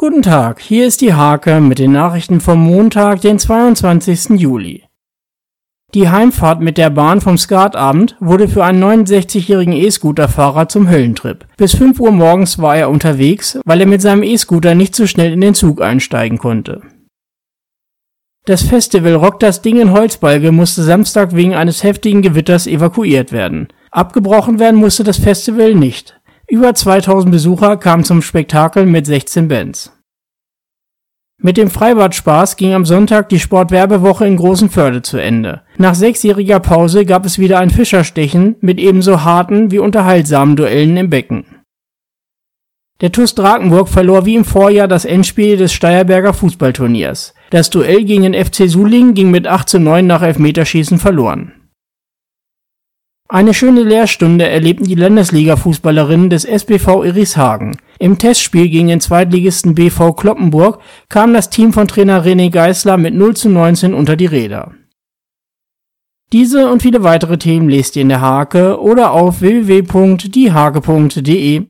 Guten Tag, hier ist die Hake mit den Nachrichten vom Montag, den 22. Juli. Die Heimfahrt mit der Bahn vom Skatabend wurde für einen 69-jährigen E-Scooter-Fahrer zum Höllentrip. Bis 5 Uhr morgens war er unterwegs, weil er mit seinem E-Scooter nicht so schnell in den Zug einsteigen konnte. Das Festival Rock das Ding in Holzbalge musste Samstag wegen eines heftigen Gewitters evakuiert werden. Abgebrochen werden musste das Festival nicht. Über 2000 Besucher kamen zum Spektakel mit 16 Bands. Mit dem Freibad-Spaß ging am Sonntag die Sportwerbewoche in Großenförde zu Ende. Nach sechsjähriger Pause gab es wieder ein Fischerstechen mit ebenso harten wie unterhaltsamen Duellen im Becken. Der TuS Drakenburg verlor wie im Vorjahr das Endspiel des Steierberger Fußballturniers. Das Duell gegen den FC Suling ging mit 8 zu 9 nach Elfmeterschießen verloren. Eine schöne Lehrstunde erlebten die Landesliga-Fußballerinnen des SBV Irishagen. Im Testspiel gegen den Zweitligisten BV Kloppenburg kam das Team von Trainer René Geisler mit 0 zu 19 unter die Räder. Diese und viele weitere Themen lest ihr in der Hake oder auf www.diehake.de